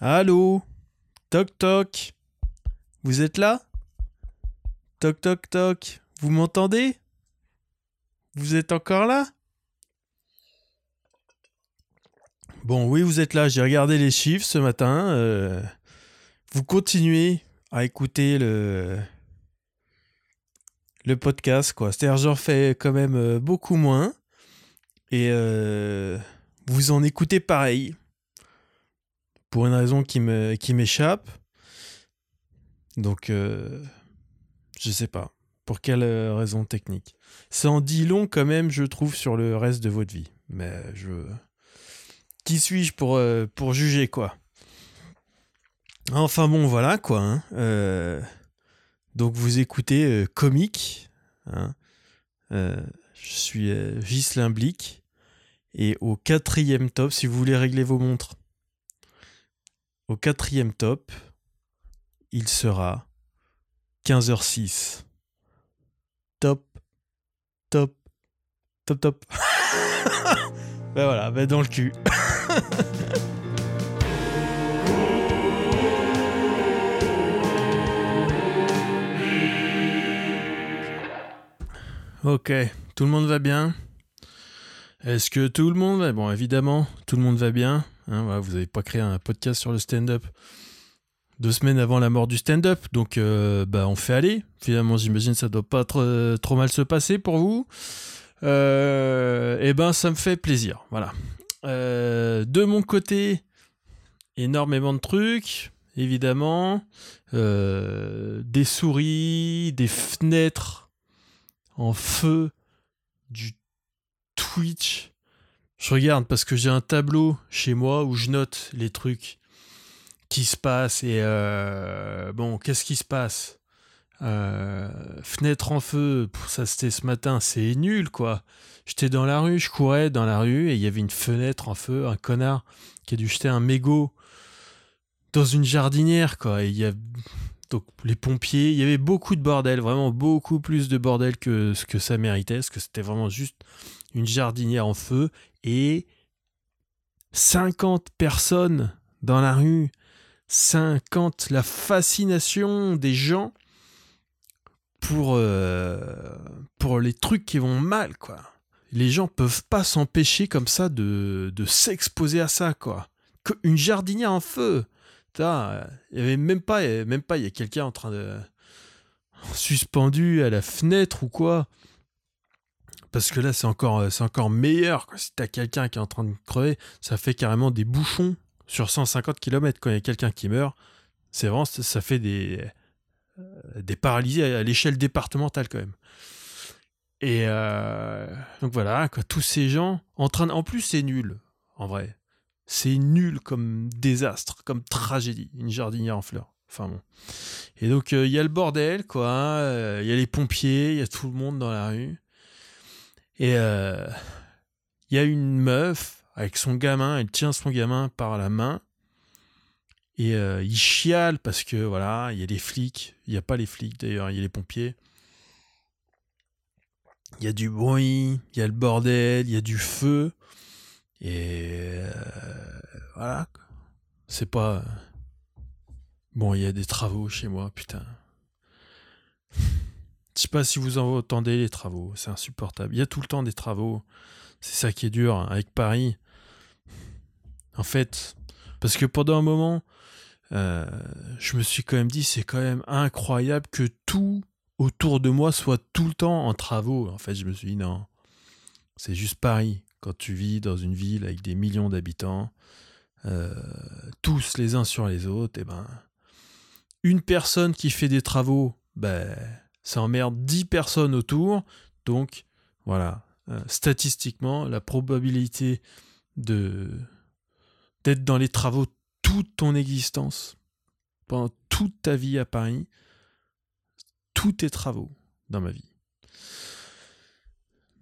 Allô? Toc toc Vous êtes là? Toc toc toc Vous m'entendez? Vous êtes encore là? Bon, oui, vous êtes là. J'ai regardé les chiffres ce matin. euh, vous continuez à écouter le le podcast, quoi. C'est-à-dire, j'en fais quand même euh, beaucoup moins. Et euh, vous en écoutez pareil. Pour une raison qui me qui m'échappe. Donc, euh, je sais pas. Pour quelle euh, raison technique? Ça en dit long quand même, je trouve, sur le reste de votre vie. Mais je... Qui suis-je pour, euh, pour juger, quoi? Enfin bon, voilà, quoi. hein. Donc vous écoutez Comique. hein. Je suis euh, Ghislain Blic. Et au quatrième top, si vous voulez régler vos montres, au quatrième top, il sera 15h06. Top, top, top, top. ben voilà, ben dans le cul. ok, tout le monde va bien? Est-ce que tout le monde va Bon, évidemment, tout le monde va bien. Hein, vous n'avez pas créé un podcast sur le stand-up deux semaines avant la mort du stand-up, donc euh, bah, on fait aller. Finalement, j'imagine que ça doit pas trop, trop mal se passer pour vous. Euh, eh ben, ça me fait plaisir. Voilà. Euh, de mon côté, énormément de trucs, évidemment. Euh, des souris, des fenêtres en feu, du Twitch. Je regarde parce que j'ai un tableau chez moi où je note les trucs qui se passent et euh, bon, qu'est-ce qui se passe? Euh, Fenêtre en feu, pff, ça c'était ce matin, c'est nul quoi. J'étais dans la rue, je courais dans la rue et il y avait une fenêtre en feu, un connard qui a dû jeter un mégot dans une jardinière quoi. Et il y a donc les pompiers, il y avait beaucoup de bordel, vraiment beaucoup plus de bordel que ce que ça méritait, parce que c'était vraiment juste une jardinière en feu et 50 personnes dans la rue, 50, la fascination des gens pour, euh, pour les trucs qui vont mal, quoi. Les gens peuvent pas s'empêcher comme ça de, de s'exposer à ça, quoi. Une jardinière en feu. Il y avait même pas, même pas, il y a quelqu'un en train de suspendu à la fenêtre ou quoi. Parce que là, c'est encore, c'est encore meilleur. Quoi. Si t'as quelqu'un qui est en train de crever, ça fait carrément des bouchons sur 150 km. Quand il y a quelqu'un qui meurt, c'est vraiment, ça fait des, euh, des paralysés à, l'échelle départementale quand même. Et euh, donc voilà, quoi, tous ces gens en train. En plus, c'est nul, en vrai. C'est nul comme désastre, comme tragédie, une jardinière en fleurs. Enfin bon. Et donc, euh, il y a le bordel, quoi. euh, Il y a les pompiers, il y a tout le monde dans la rue. Et euh, il y a une meuf avec son gamin, elle tient son gamin par la main. Et euh, il chiale parce que, voilà, il y a les flics. Il n'y a pas les flics d'ailleurs, il y a les pompiers. Il y a du bruit, il y a le bordel, il y a du feu. Et euh, voilà. C'est pas. Bon, il y a des travaux chez moi, putain. Je sais pas si vous entendez les travaux, c'est insupportable. Il y a tout le temps des travaux. C'est ça qui est dur hein, avec Paris. En fait, parce que pendant un moment, euh, je me suis quand même dit, c'est quand même incroyable que tout autour de moi soit tout le temps en travaux. En fait, je me suis dit, non, c'est juste Paris. Quand tu vis dans une ville avec des millions d'habitants, euh, tous les uns sur les autres, et ben, une personne qui fait des travaux, ben, ça emmerde 10 personnes autour. Donc, voilà, euh, statistiquement, la probabilité de d'être dans les travaux toute ton existence, pendant toute ta vie à Paris, tous tes travaux dans ma vie.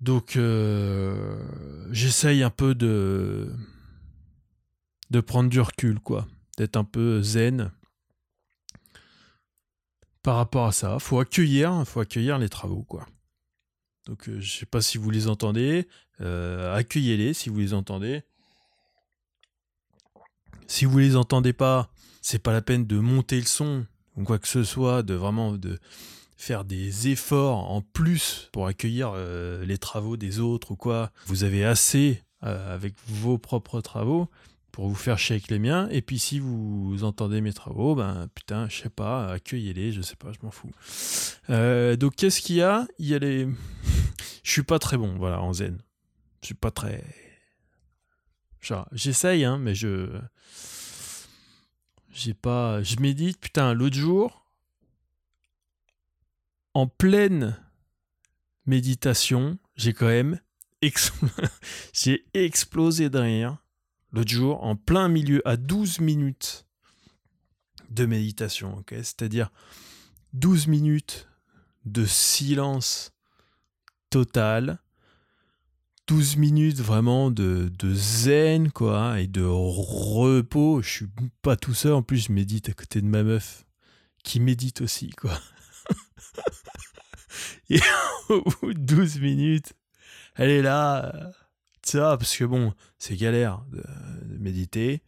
Donc, euh, j'essaye un peu de de prendre du recul, quoi, d'être un peu zen par rapport à ça. Faut accueillir, faut accueillir les travaux, quoi. Donc, euh, je sais pas si vous les entendez, euh, accueillez-les si vous les entendez. Si vous les entendez pas, c'est pas la peine de monter le son ou quoi que ce soit, de vraiment de faire des efforts en plus pour accueillir euh, les travaux des autres ou quoi. Vous avez assez avec vos propres travaux pour vous faire chier avec les miens. Et puis si vous entendez mes travaux, ben putain, je sais pas, accueillez-les, je sais pas, je m'en fous. Euh, donc qu'est-ce qu'il y a? Il y a les. je suis pas très bon, voilà, en zen. Je suis pas très. J'essaye, hein, mais je. J'ai pas. Je médite, putain, l'autre jour, en pleine méditation, j'ai quand même. j'ai explosé de rire l'autre jour, en plein milieu, à 12 minutes de méditation, ok? C'est-à-dire 12 minutes de silence total, 12 minutes vraiment de, de, zen, quoi, et de repos. Je suis pas tout seul, en plus, je médite à côté de ma meuf, qui médite aussi, quoi. et au bout de 12 minutes, elle est là ça, parce que bon, c'est galère de, méditer.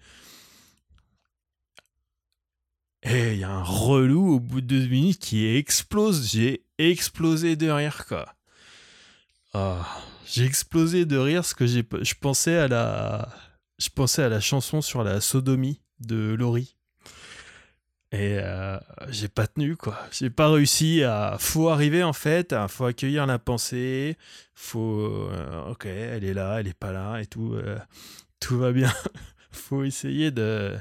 Et il y a un relou au bout de deux minutes qui explose. J'ai explosé de rire, quoi. Ah, j'ai explosé de rire parce que je pensais à la, je pensais à la chanson sur la sodomie de Laurie. Et euh, j'ai pas tenu, quoi. J'ai pas réussi à. Faut arriver, en fait. Faut accueillir la pensée. Faut. Euh, ok, elle est là, elle est pas là et tout. Euh, tout va bien. faut essayer de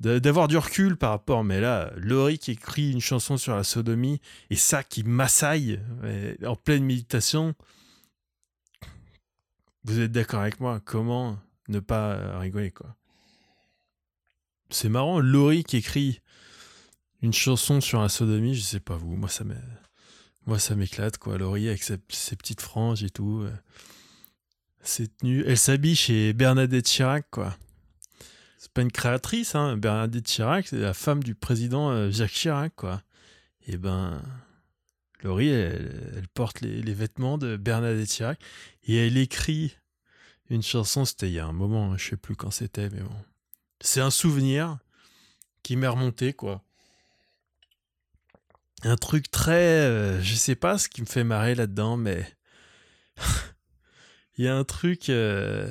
d'avoir du recul par rapport. Mais là, Laurie qui écrit une chanson sur la sodomie et ça qui m'assaille en pleine méditation. Vous êtes d'accord avec moi? Comment ne pas rigoler, quoi? C'est marrant, Laurie qui écrit une chanson sur la sodomie, je sais pas vous, moi ça moi ça m'éclate quoi. Laurie avec ses, petites franges et tout, euh. Elle s'habille chez Bernadette Chirac quoi. C'est pas une créatrice hein, Bernadette Chirac, c'est la femme du président euh, Jacques Chirac quoi. Et ben Laurie, elle, porte les, les, vêtements de Bernadette Chirac et elle écrit une chanson. C'était il y a un moment, hein, je sais plus quand c'était, mais bon. C'est un souvenir qui m'est remonté quoi un truc très. Euh, je sais pas ce qui me fait marrer là-dedans, mais. Il y a un truc. Euh,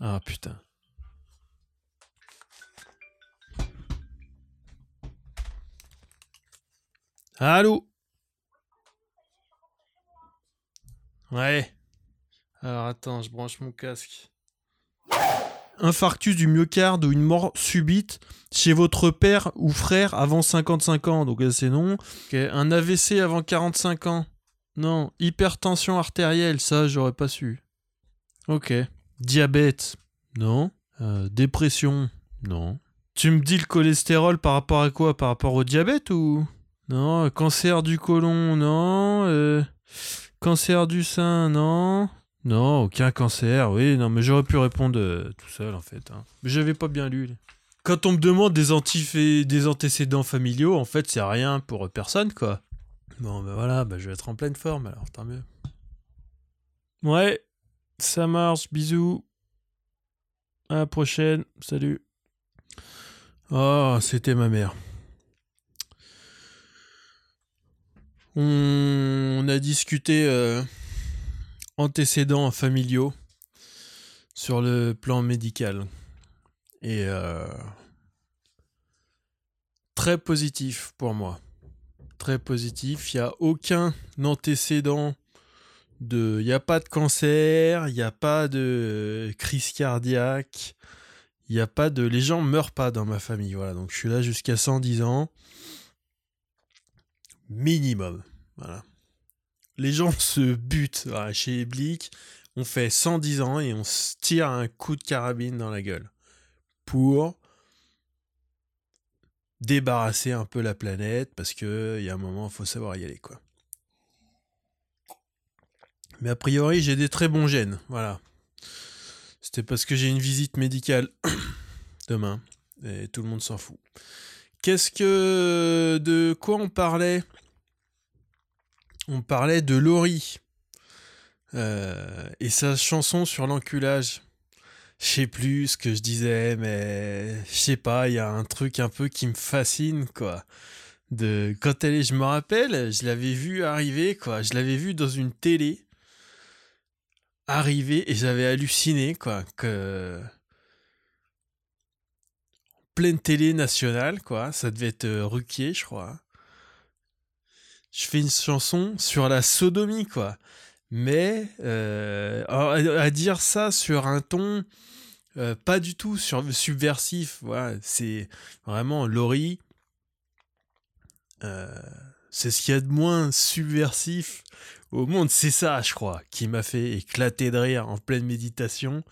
ah putain. Allô? Ouais. Alors attends, je branche mon casque infarctus du myocarde ou une mort subite chez votre père ou frère avant 55 ans. Donc c'est non. Un AVC avant 45 ans. Non. Hypertension artérielle, ça j'aurais pas su. Ok. Diabète. Non. Euh, dépression. Non. Tu me dis le cholestérol par rapport à quoi? Par rapport au diabète ou? Non. Cancer du côlon. Non. Euh, cancer du sein. Non. Non, aucun cancer, oui, non, mais j'aurais pu répondre euh, tout seul en fait. Hein. Mais j'avais pas bien lu. Quand on me demande des, des antécédents familiaux, en fait, c'est rien pour personne, quoi. Bon, ben voilà, ben je vais être en pleine forme alors, tant mieux. Ouais, ça marche, bisous. À la prochaine, salut. Oh, c'était ma mère. On, a discuté. Euh, antécédents familiaux sur le plan médical. Et euh, très positif pour moi. Très positif. Il n'y a aucun antécédent de. Il n'y a pas de cancer, il n'y a pas de crise cardiaque, il n'y a pas de. Les gens meurent pas dans ma famille. Voilà, donc je suis là jusqu'à 110 ans. Minimum. Voilà les gens se butent chez Blick. On fait 110 ans et on se tire un coup de carabine dans la gueule pour débarrasser un peu la planète parce que il y a un moment, faut savoir y aller quoi. Mais a priori, j'ai des très bons gènes, voilà. C'était parce que j'ai une visite médicale demain et tout le monde s'en fout. Qu'est-ce que de quoi on parlait? On parlait de Laurie euh, et sa chanson sur l'enculage. je sais plus ce que je disais, mais je sais pas, il y a un truc un peu qui me fascine, quoi. De quand elle est, je me rappelle, je l'avais vu arriver, quoi. Je l'avais vu dans une télé arriver et j'avais halluciné, quoi, que pleine télé nationale, quoi. Ça devait être euh, Ruquier, je crois. Je fais une chanson sur la sodomie, quoi. Mais euh, à, dire ça sur un ton euh, pas du tout sur subversif, voilà, c'est vraiment Laurie. c'est ce qu'il y a de moins subversif au monde. C'est ça, je crois, qui m'a fait éclater de rire en pleine méditation.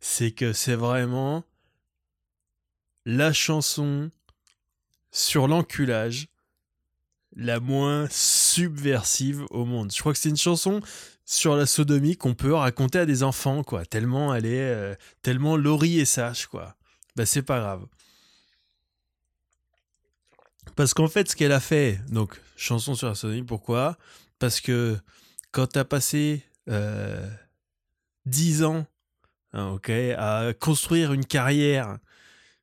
C'est que c'est vraiment la chanson sur l'enculage la moins subversive au monde. Je crois que c'est une chanson sur la sodomie qu'on peut raconter à des enfants, quoi. Tellement elle est, euh, tellement Laurie est sage, quoi. Bah c'est pas grave. Parce qu'en fait, ce qu'elle a fait, donc chanson sur la sodomie, pourquoi? Parce que quand t'as passé euh, 10 ans, hein, ok, à construire une carrière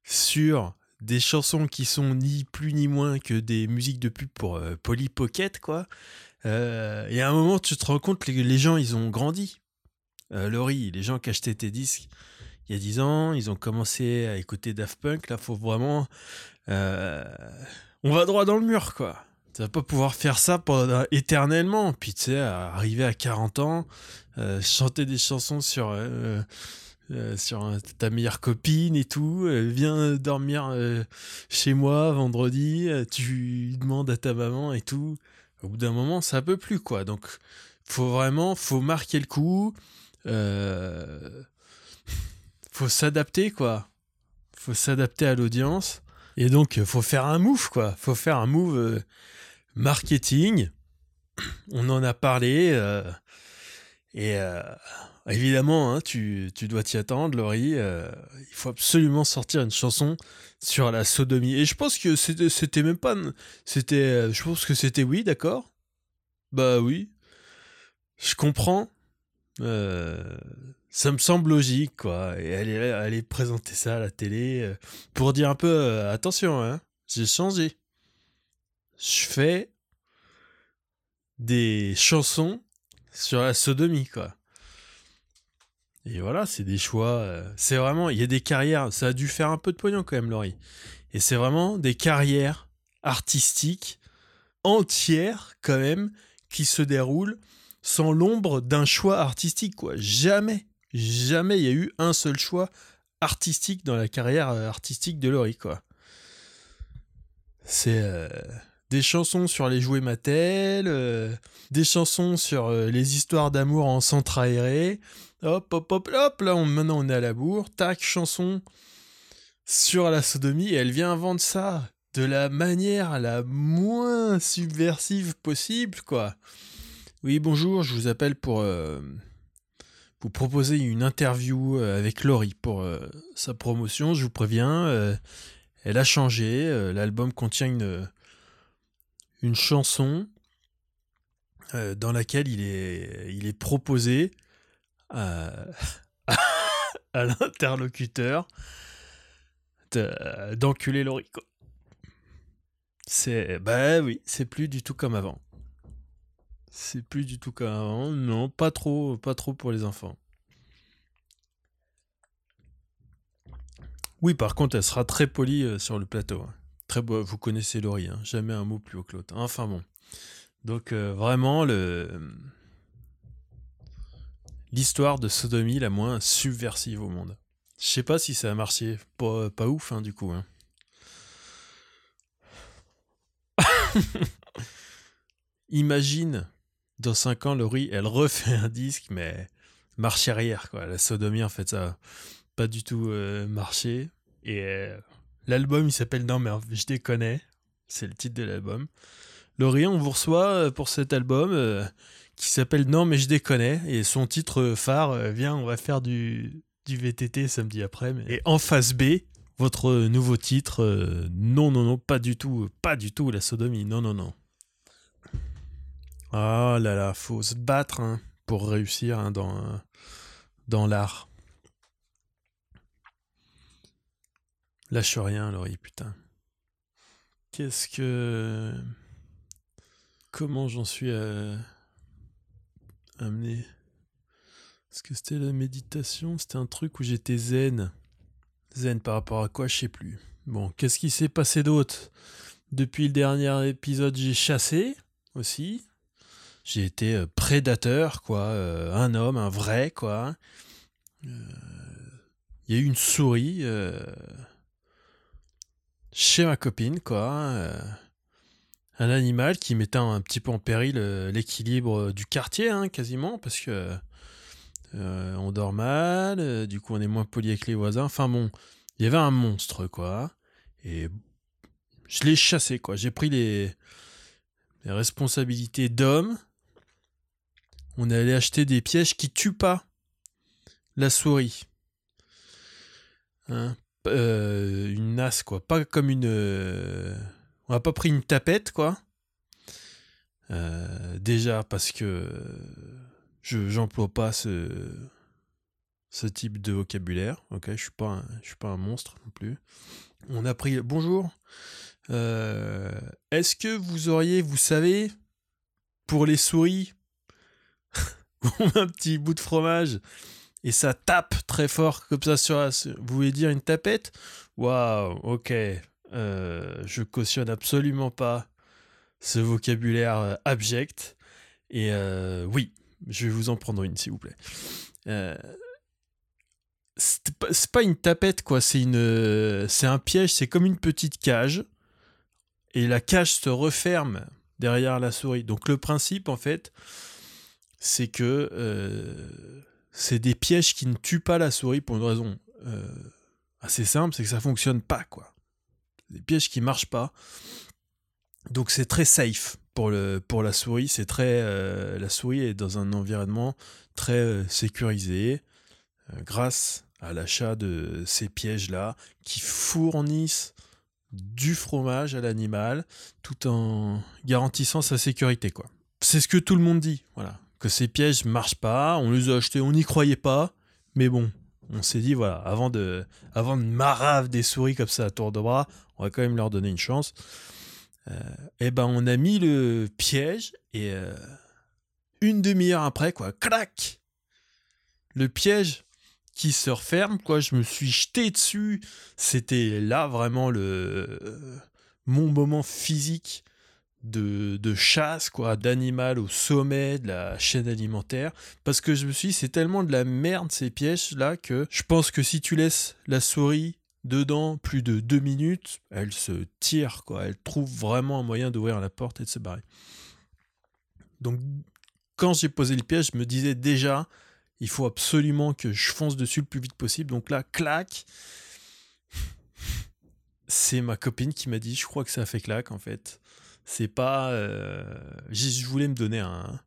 sur des chansons qui sont ni plus ni moins que des musiques de pub pour euh, Polly Pocket, quoi. Euh, et à un moment, tu te rends compte que les gens, ils ont grandi. Euh, Laurie, les gens qui achetaient tes disques il y a 10 ans, ils ont commencé à écouter Daft Punk. Là, faut vraiment. On va droit dans le mur, quoi. Tu vas pas pouvoir faire ça éternellement. Puis, tu sais, arriver à 40 ans, chanter des chansons sur euh, sur ta meilleure copine et tout, euh, viens dormir euh, chez moi vendredi, tu demandes à ta maman et tout. Au bout d'un moment, ça peut plus quoi. Donc, faut vraiment, faut marquer le coup. faut s'adapter quoi. Faut s'adapter à l'audience. Et donc, faut faire un move quoi. Faut faire un move marketing. On en a parlé. et évidemment, hein, tu, dois t'y attendre, Laurie. Euh, il faut absolument sortir une chanson sur la sodomie. Et je pense que c'était même pas. C'était. Euh, je pense que c'était oui, d'accord? Bah oui. Je comprends. Euh, ça me semble logique, quoi. Et aller, aller présenter ça à la télé pour dire un peu attention, hein, j'ai changé. Je fais des chansons sur la sodomie, quoi. Et voilà, c'est des choix. Euh, c'est vraiment, il y a des carrières. Ça a dû faire un peu de pognon quand même, Laurie. Et c'est vraiment des carrières artistiques entières quand même qui se déroulent sans l'ombre d'un choix artistique, quoi. Jamais, jamais il y a eu un seul choix artistique dans la carrière euh, artistique de Laurie, quoi. C'est euh, des chansons sur les jouets Mattel, des chansons sur les histoires d'amour en centre aéré, Hop, hop, hop, hop, là, on, maintenant on est à la bourre. Tac, chanson sur la sodomie. Elle vient vendre ça de la manière la moins subversive possible, quoi. Oui, bonjour, je vous appelle pour euh, vous proposer une interview euh, avec Laurie pour euh, sa promotion. Je vous préviens, elle a changé. L'album contient une, une chanson dans laquelle il est, proposé à, l'interlocuteur d'enculer Laurie. C'est bah oui, c'est plus du tout comme avant. C'est plus du tout comme avant. Non, pas trop, pas trop pour les enfants. Oui, par contre, elle sera très polie euh, sur le plateau. Hein. Vous connaissez Laurie, hein. jamais un mot plus haut que l'autre. Enfin bon. Donc euh, vraiment le l'histoire de sodomie la moins subversive au monde. Je sais pas si ça a marché. Pas, ouf, hein, du coup. Hein. Imagine, dans 5 ans, Laurie, elle refait un disque, mais marche arrière, quoi. La sodomie, en fait, ça a pas du tout euh, marché. Et euh, l'album, il s'appelle Non, mais je déconne. C'est le titre de l'album. Laurie, on vous reçoit euh, pour cet album qui s'appelle Non mais je déconne et son titre phare euh, Viens on va faire du, du VTT samedi après et en face B votre nouveau titre euh, Non non non pas du tout pas du tout la sodomie non non non Ah là là faut se battre hein, pour réussir hein, dans l'art Lâche rien, Laurie, putain. Qu'est-ce que. Comment j'en suis amené Est-ce que c'était la méditation? C'était un truc où j'étais zen. Zen par rapport à quoi? Je sais plus. Bon, qu'est-ce qui s'est passé d'autre? Depuis le dernier épisode, j'ai chassé aussi. J'ai été euh, prédateur, quoi. Euh, un homme, un vrai, quoi. Euh, il y a eu une souris chez ma copine, quoi. un animal qui mettait un petit peu en péril l'équilibre du quartier, hein, quasiment, parce que on dort mal, du coup on est moins poli avec les voisins. Enfin bon, il y avait un monstre, quoi. Et je l'ai chassé, quoi. J'ai pris les, les responsabilités d'homme on est allé acheter des pièges qui tuent pas la souris. Hein, euh, une nasse, quoi. Pas comme une. Euh, on n'a pas pris une tapette, quoi. Euh, déjà parce que je j'emploie pas ce ce type de vocabulaire. Ok, je suis suis pas un monstre non plus. On a pris bonjour. Est-ce que vous auriez, vous savez, pour les souris, un petit bout de fromage et ça tape très fort comme ça sur la... Vous voulez dire une tapette? Waouh, ok. Euh, je cautionne absolument pas ce vocabulaire euh, abject. Et euh, oui, je vais vous en prendre une, s'il vous plaît. c'est pas une tapette, quoi. C'est une, c'est un piège. C'est comme une petite cage. Et la cage se referme derrière la souris. Donc le principe, en fait, c'est que euh, c'est des pièges qui ne tuent pas la souris pour une raison euh, assez simple, c'est que ça fonctionne pas quoi. Des pièges qui marchent pas. Donc c'est très safe pour, le, pour la souris. C'est très euh, la souris est dans un environnement très sécurisé grâce à l'achat de ces pièges là qui fournissent du fromage à l'animal tout en garantissant sa sécurité quoi. C'est ce que tout le monde dit, voilà que ces pièges marchent pas, on les a achetés, on n'y croyait pas, mais bon, on s'est dit voilà, avant de, avant de marave des souris comme ça à tour de bras, on va quand même leur donner une chance. et euh, eh ben on a mis le piège et euh, une demi-heure après quoi, clac, le piège qui se referme quoi, je me suis jeté dessus, c'était là vraiment le mon moment physique de, chasse, quoi, d'animal au sommet de la chaîne alimentaire. Parce que je me suis dit, c'est tellement de la merde ces pièges-là que je pense que si tu laisses la souris dedans plus de deux minutes, elle se tire, quoi. Elle trouve vraiment un moyen d'ouvrir la porte et de se barrer. Donc, quand j'ai posé le piège, je me disais déjà, il faut absolument que je fonce dessus le plus vite possible. Donc là, clac. C'est ma copine qui m'a dit, je crois que ça a fait clac en fait. C'est pas. Euh, je voulais me donner un,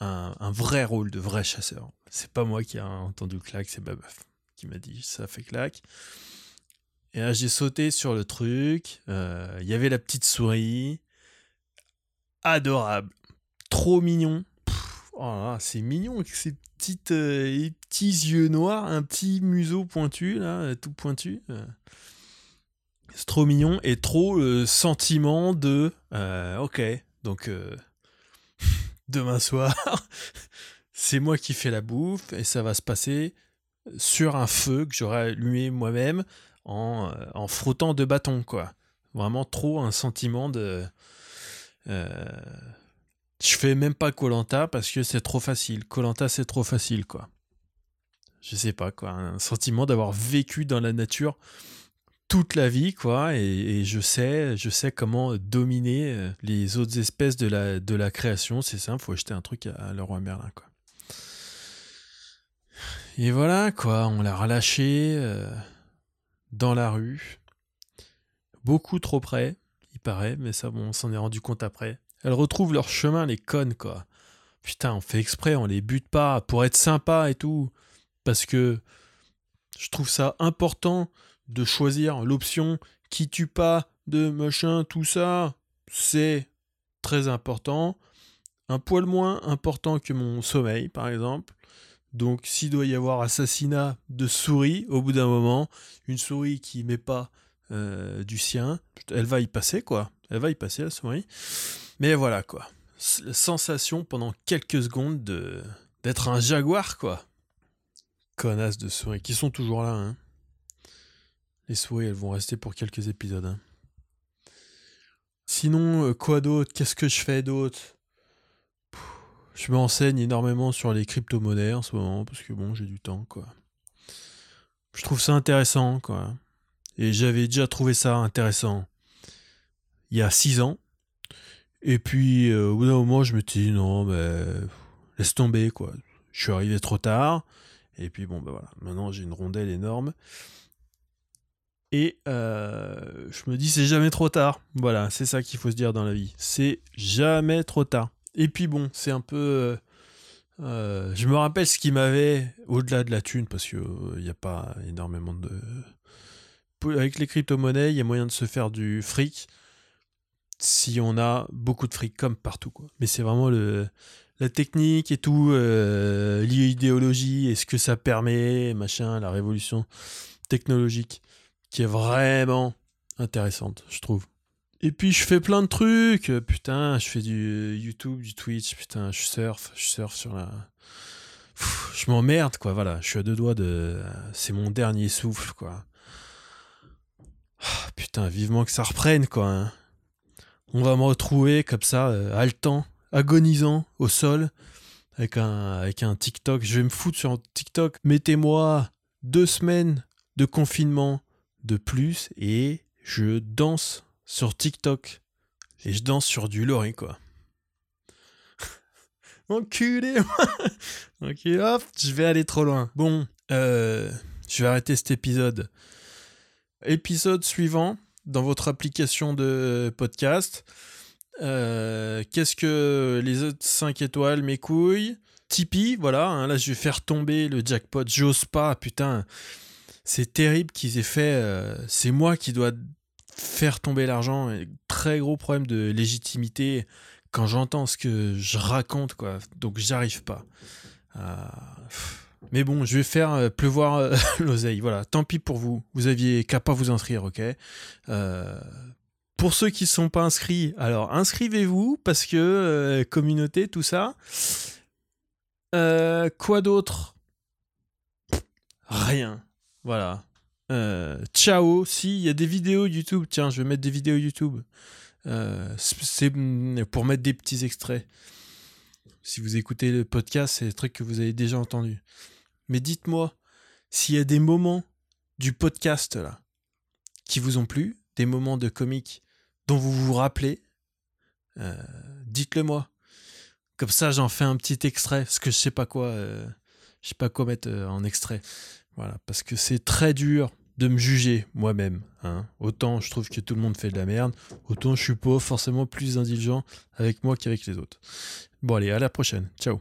un, vrai rôle de vrai chasseur. C'est pas moi qui a entendu claque, c'est ma qui m'a dit ça fait claque. Et là, j'ai sauté sur le truc. Euh, il y avait la petite souris. Adorable. Trop mignon. oh c'est mignon avec ses petites, euh, petits yeux noirs, un petit museau pointu, là, tout pointu. C'est trop mignon et trop le sentiment de euh, ok, donc euh, demain soir, c'est moi qui fais la bouffe et ça va se passer sur un feu que j'aurais allumé moi-même en, euh, en, frottant deux bâtons, quoi. Vraiment trop un sentiment de. je fais même pas Colanta parce que c'est trop facile. Colanta, c'est trop facile, quoi. Je sais pas, quoi. Un sentiment d'avoir vécu dans la nature toute la vie, quoi, et, je sais, je sais comment dominer euh, les autres espèces de la, de la création. C'est simple, faut acheter un truc à, le roi Merlin, quoi. Et voilà, quoi, on l'a relâché euh, dans la rue, beaucoup trop près, il paraît, mais ça, bon, on s'en est rendu compte après. Elles retrouvent leur chemin, les connes, quoi. Putain, on fait exprès, on les bute pas pour être sympa et tout, parce que je trouve ça important de choisir l'option qui tue pas de machin, tout ça, c'est très important. Un poil moins important que mon sommeil, par exemple. Donc s'il doit y avoir assassinat de souris, au bout d'un moment, une souris qui met pas euh, du sien, elle va y passer quoi. Elle va y passer la souris. Mais voilà quoi. Sensation pendant quelques secondes de d'être un jaguar quoi. Connasse de souris qui sont toujours là. Hein. Les elles vont rester pour quelques épisodes. Hein. Sinon, euh, quoi d'autre? Qu'est-ce que je fais d'autre? Je me renseigne énormément sur les crypto-monnaies en ce moment, parce que bon, j'ai du temps, quoi. Je trouve ça intéressant, quoi. Et j'avais déjà trouvé ça intéressant il y a six ans. Et puis, euh, au bout d'un moment, je me suis dit, non, mais laisse tomber, quoi. Je suis arrivé trop tard. Et puis, bon, ben voilà. Maintenant, j'ai une rondelle énorme. Et euh, je me dis, c'est jamais trop tard. Voilà, c'est ça qu'il faut se dire dans la vie. C'est jamais trop tard. Et puis bon, c'est un peu... Euh, euh, je me rappelle ce qui m'avait, au-delà de la thune, parce qu'il n'y a pas énormément de... Avec les crypto-monnaies, il y a moyen de se faire du fric si on a beaucoup de fric, comme partout. Quoi. Mais c'est vraiment le, la technique et tout, l'idéologie et ce que ça permet, machin, la révolution technologique qui est vraiment intéressante, je trouve. Et puis je fais plein de trucs, putain, je fais du YouTube, du Twitch, putain, je surfe, je surfe sur la... je m'emmerde, quoi, voilà, je suis à deux doigts de... C'est mon dernier souffle, quoi. Ah, putain, vivement que ça reprenne, quoi. Hein. On va me retrouver comme ça, euh, haletant, agonisant au sol, avec un, avec un TikTok. Je vais me foutre sur un TikTok. Mettez-moi deux semaines de confinement de plus et je danse sur TikTok. Et je danse sur du lori, quoi. Enculé Ok, hop, je vais aller trop loin. Bon, euh, je vais arrêter cet épisode. Épisode suivant, dans votre application de podcast. Euh, qu'est-ce que les autres 5 étoiles, mes couilles? Tipeee, voilà, hein, là je vais faire tomber le jackpot. J'ose pas, putain c'est terrible qu'ils aient fait. Euh, c'est moi qui dois faire tomber l'argent. Très gros problème de légitimité quand j'entends ce que je raconte, quoi. Donc j'arrive pas. Euh, mais bon, je vais faire euh, pleuvoir l'oseille. Voilà, tant pis pour vous. Vous aviez qu'à pas vous inscrire, ok? Pour ceux qui ne sont pas inscrits, alors inscrivez-vous parce que communauté, tout ça. quoi d'autre? Rien. Voilà. Euh, ciao. Si, il y a des vidéos YouTube. Tiens, je vais mettre des vidéos YouTube. Euh, c'est pour mettre des petits extraits. Si vous écoutez le podcast, c'est des trucs que vous avez déjà entendus. Mais dites-moi s'il y a des moments du podcast là qui vous ont plu, des moments de comique dont vous vous rappelez, euh, dites-le moi. Comme ça, j'en fais un petit extrait, parce que je sais pas quoi, je sais pas quoi mettre en extrait. Voilà, parce que c'est très dur de me juger moi-même. Hein. Autant je trouve que tout le monde fait de la merde, autant je suis pas forcément plus indulgent avec moi qu'avec les autres. Bon allez, à la prochaine. Ciao.